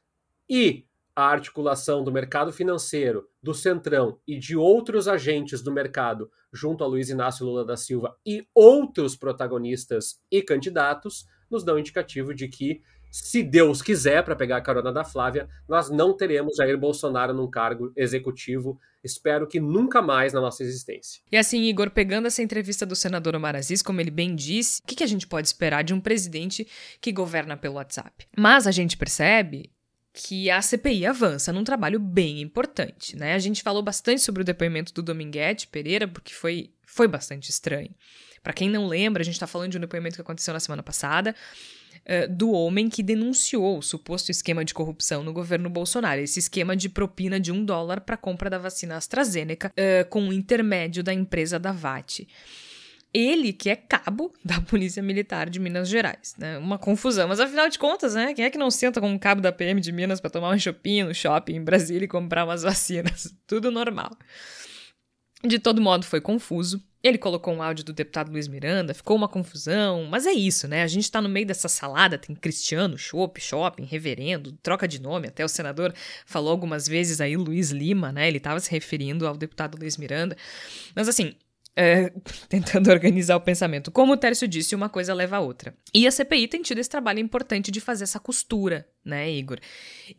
e a articulação do mercado financeiro, do Centrão e de outros agentes do mercado, junto a Luiz Inácio Lula da Silva e outros protagonistas e candidatos, nos dão indicativo de que, se Deus quiser, para pegar a carona da Flávia, nós não teremos Jair Bolsonaro num cargo executivo. Espero que nunca mais na nossa existência. E assim, Igor, pegando essa entrevista do senador Omar Aziz, como ele bem disse, o que, que a gente pode esperar de um presidente que governa pelo WhatsApp? Mas a gente percebe que a CPI avança num trabalho bem importante, né? A gente falou bastante sobre o depoimento do Dominguete Pereira, porque foi, foi bastante estranho. Para quem não lembra, a gente está falando de um depoimento que aconteceu na semana passada, uh, do homem que denunciou o suposto esquema de corrupção no governo Bolsonaro, esse esquema de propina de um dólar para compra da vacina AstraZeneca uh, com o intermédio da empresa da VAT ele que é cabo da Polícia Militar de Minas Gerais, né? Uma confusão, mas afinal de contas, né? Quem é que não senta com um cabo da PM de Minas para tomar um shopping no shopping em Brasília e comprar umas vacinas? Tudo normal. De todo modo, foi confuso. Ele colocou um áudio do deputado Luiz Miranda, ficou uma confusão, mas é isso, né? A gente tá no meio dessa salada, tem Cristiano, Chopp, Shopping, Reverendo, troca de nome, até o senador falou algumas vezes aí Luiz Lima, né? Ele tava se referindo ao deputado Luiz Miranda. Mas assim, é, tentando organizar o pensamento. Como o Tércio disse, uma coisa leva a outra. E a CPI tem tido esse trabalho importante de fazer essa costura, né, Igor?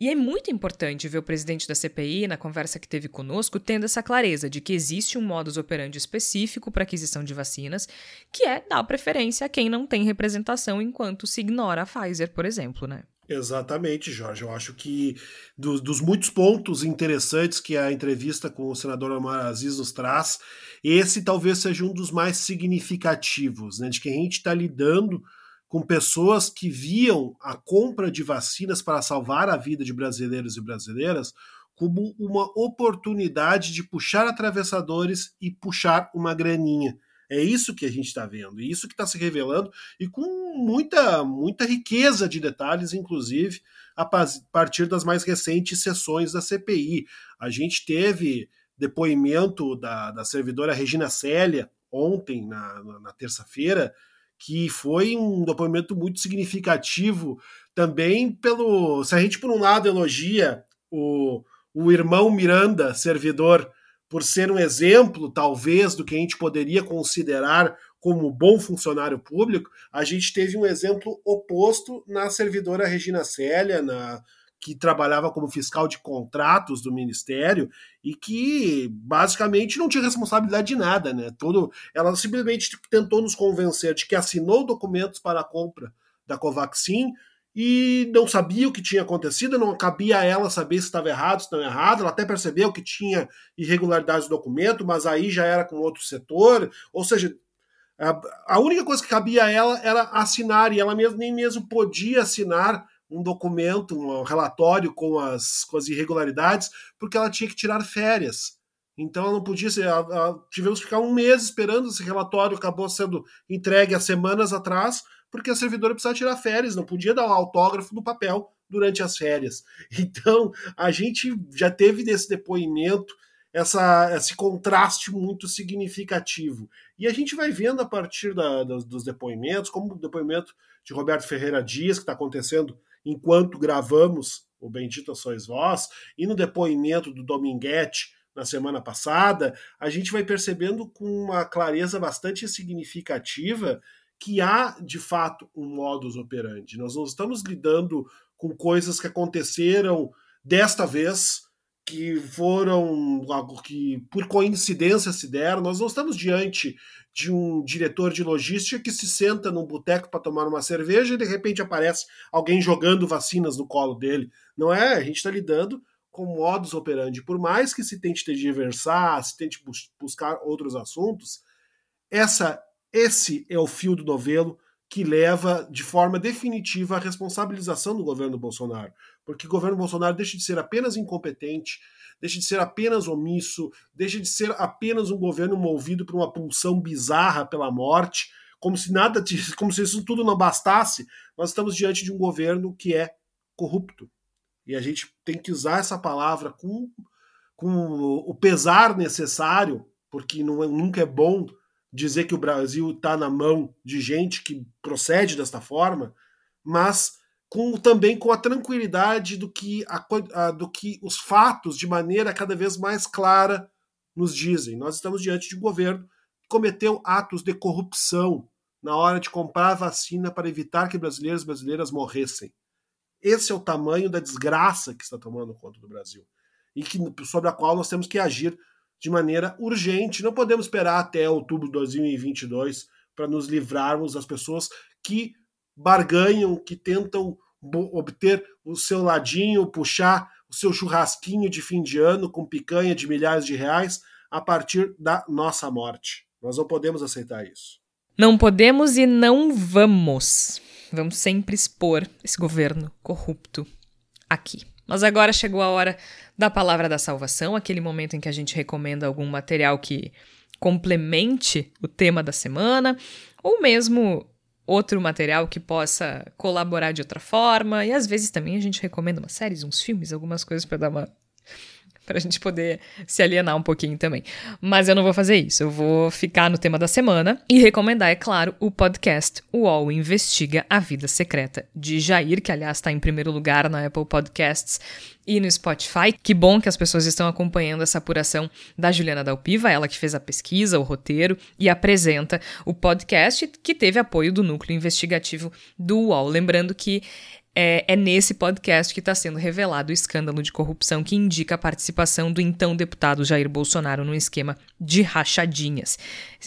E é muito importante ver o presidente da CPI, na conversa que teve conosco, tendo essa clareza de que existe um modus operandi específico para aquisição de vacinas, que é dar preferência a quem não tem representação enquanto se ignora a Pfizer, por exemplo, né? Exatamente, Jorge. Eu acho que do, dos muitos pontos interessantes que a entrevista com o senador Omar Aziz nos traz, esse talvez seja um dos mais significativos, né, de que a gente está lidando com pessoas que viam a compra de vacinas para salvar a vida de brasileiros e brasileiras como uma oportunidade de puxar atravessadores e puxar uma graninha. É isso que a gente está vendo, e isso que está se revelando, e com muita, muita riqueza de detalhes, inclusive, a partir das mais recentes sessões da CPI. A gente teve depoimento da, da servidora Regina Célia ontem, na, na, terça-feira, que foi um depoimento muito significativo também pelo. Se a gente, por um lado, elogia o, o irmão Miranda, servidor, por ser um exemplo, talvez, do que a gente poderia considerar como bom funcionário público, a gente teve um exemplo oposto na servidora Regina Célia, na, que trabalhava como fiscal de contratos do ministério e que basicamente não tinha responsabilidade de nada, né? Todo, ela simplesmente tentou nos convencer de que assinou documentos para a compra da Covaxin e não sabia o que tinha acontecido, não cabia a ela saber se estava errado, se estava errado. Ela até percebeu que tinha irregularidades no documento, mas aí já era com outro setor. Ou seja, a única coisa que cabia a ela era assinar, e ela mesmo, nem mesmo podia assinar um documento, um relatório com as, com as irregularidades, porque ela tinha que tirar férias. Então ela não podia ser. tivemos que ficar um mês esperando esse relatório, acabou sendo entregue há semanas atrás, porque a servidora precisava tirar férias, não podia dar um autógrafo no papel durante as férias. Então a gente já teve nesse depoimento essa, esse contraste muito significativo. E a gente vai vendo a partir da, dos, dos depoimentos, como o depoimento de Roberto Ferreira Dias, que está acontecendo enquanto gravamos o Bendito Sois Vós, e no depoimento do Dominguete na semana passada, a gente vai percebendo com uma clareza bastante significativa que há de fato um modus operandi. Nós não estamos lidando com coisas que aconteceram desta vez, que foram algo que por coincidência se deram. Nós não estamos diante de um diretor de logística que se senta num boteco para tomar uma cerveja e de repente aparece alguém jogando vacinas no colo dele. Não é? A gente está lidando com modus operandi. Por mais que se tente tergiversar, se tente bus buscar outros assuntos, essa, esse é o fio do novelo que leva de forma definitiva à responsabilização do governo Bolsonaro. Porque o governo Bolsonaro deixa de ser apenas incompetente, deixe de ser apenas omisso, deixe de ser apenas um governo movido por uma pulsão bizarra pela morte, como se nada, como se isso tudo não bastasse. Nós estamos diante de um governo que é corrupto. E a gente tem que usar essa palavra com, com o pesar necessário, porque não, é, nunca é bom dizer que o Brasil está na mão de gente que procede desta forma, mas com também com a tranquilidade do que, a, a, do que os fatos, de maneira cada vez mais clara, nos dizem. Nós estamos diante de um governo que cometeu atos de corrupção na hora de comprar vacina para evitar que brasileiros e brasileiras morressem. Esse é o tamanho da desgraça que está tomando conta do Brasil e que, sobre a qual nós temos que agir de maneira urgente. Não podemos esperar até outubro de 2022 para nos livrarmos das pessoas que barganham, que tentam obter o seu ladinho, puxar o seu churrasquinho de fim de ano com picanha de milhares de reais a partir da nossa morte. Nós não podemos aceitar isso. Não podemos e não vamos. Vamos sempre expor esse governo corrupto aqui. Mas agora chegou a hora da palavra da salvação, aquele momento em que a gente recomenda algum material que complemente o tema da semana, ou mesmo outro material que possa colaborar de outra forma. E às vezes também a gente recomenda umas séries, uns filmes, algumas coisas para dar uma pra gente poder se alienar um pouquinho também. Mas eu não vou fazer isso. Eu vou ficar no tema da semana e recomendar, é claro, o podcast UOL Investiga a Vida Secreta de Jair, que aliás está em primeiro lugar na Apple Podcasts e no Spotify. Que bom que as pessoas estão acompanhando essa apuração da Juliana Dalpiva, ela que fez a pesquisa, o roteiro e apresenta o podcast que teve apoio do núcleo investigativo do UOL. Lembrando que é, é nesse podcast que está sendo revelado o escândalo de corrupção que indica a participação do então deputado Jair Bolsonaro no esquema de rachadinhas.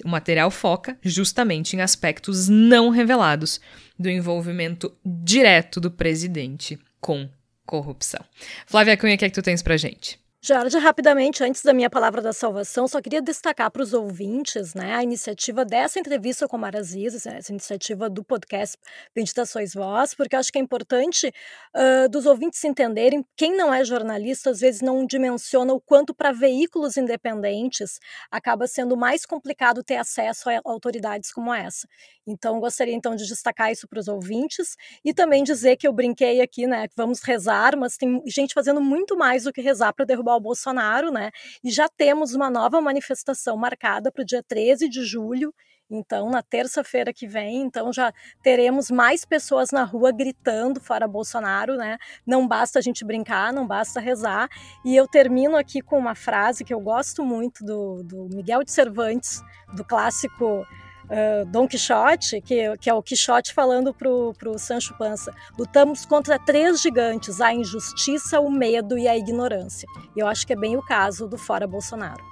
O material foca justamente em aspectos não revelados do envolvimento direto do presidente com corrupção. Flávia Cunha, o que é que tu tens pra gente? Jorge, rapidamente, antes da minha palavra da salvação, só queria destacar para os ouvintes né, a iniciativa dessa entrevista com a Marazias, essa iniciativa do podcast Bendita Sois Vós, porque acho que é importante uh, dos ouvintes entenderem, quem não é jornalista às vezes não dimensiona o quanto para veículos independentes acaba sendo mais complicado ter acesso a autoridades como essa. Então, gostaria então de destacar isso para os ouvintes e também dizer que eu brinquei aqui, né, que vamos rezar, mas tem gente fazendo muito mais do que rezar para derrubar o Bolsonaro, né? E já temos uma nova manifestação marcada para o dia 13 de julho, então, na terça-feira que vem, então já teremos mais pessoas na rua gritando fora Bolsonaro, né? Não basta a gente brincar, não basta rezar. E eu termino aqui com uma frase que eu gosto muito do, do Miguel de Cervantes, do clássico uh, Dom Quixote, que, que, é o Quixote falando para o Sancho Panza. Lutamos contra três gigantes, a injustiça, o medo e a ignorância. E eu acho que é bem o caso do Fora Bolsonaro.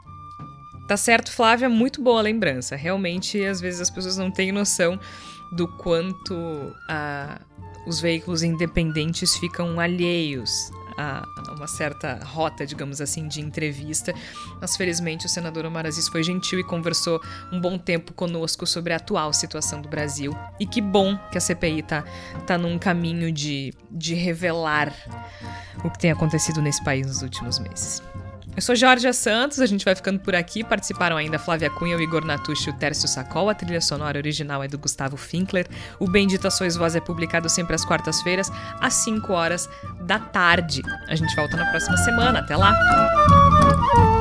Tá certo, Flávia, muito boa lembrança. Realmente, às vezes as pessoas não têm noção do quanto uh, os veículos independentes ficam alheios a, uma certa rota, digamos assim, de entrevista. Mas felizmente o senador Omar Aziz foi gentil e conversou um bom tempo conosco sobre a atual situação do Brasil. E que bom que a CPI tá, tá num caminho de, de revelar o que tem acontecido nesse país nos últimos meses. Eu sou Jorge Santos, a gente vai ficando por aqui. Participaram ainda Flávia Cunha, o Igor Natucci e o Tércio Sacol. A trilha sonora original é do Gustavo Finkler. O Bendita Sois Voz é publicado sempre às quartas-feiras, às 5 horas da tarde. A gente volta na próxima semana. Até lá!